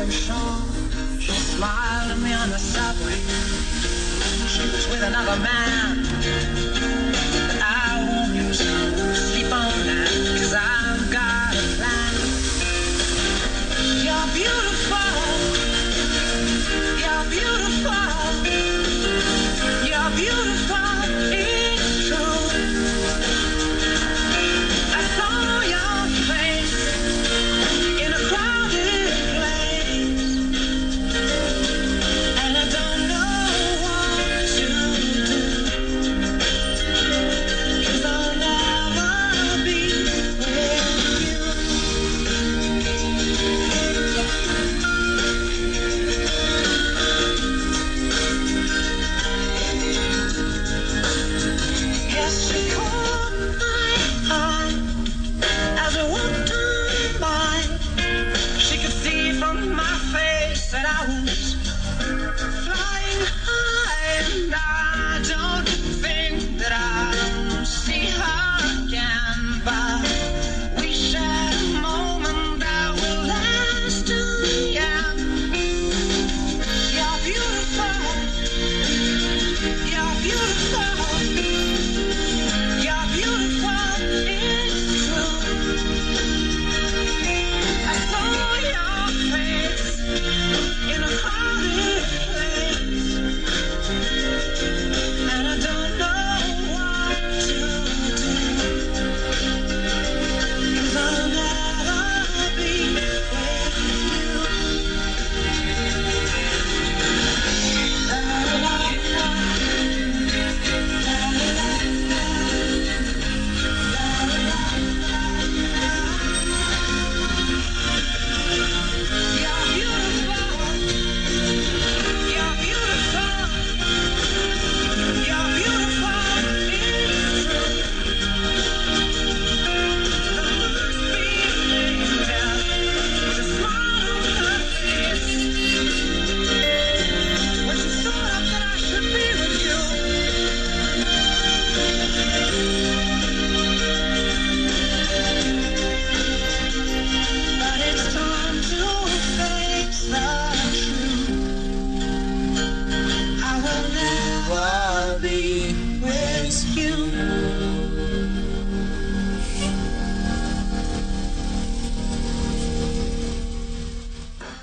and shone. She smiled at me on the subway. She was with another man. But I won't lose her. Sleep on that, cause I've got a plan. You're beautiful. You're beautiful. Wow.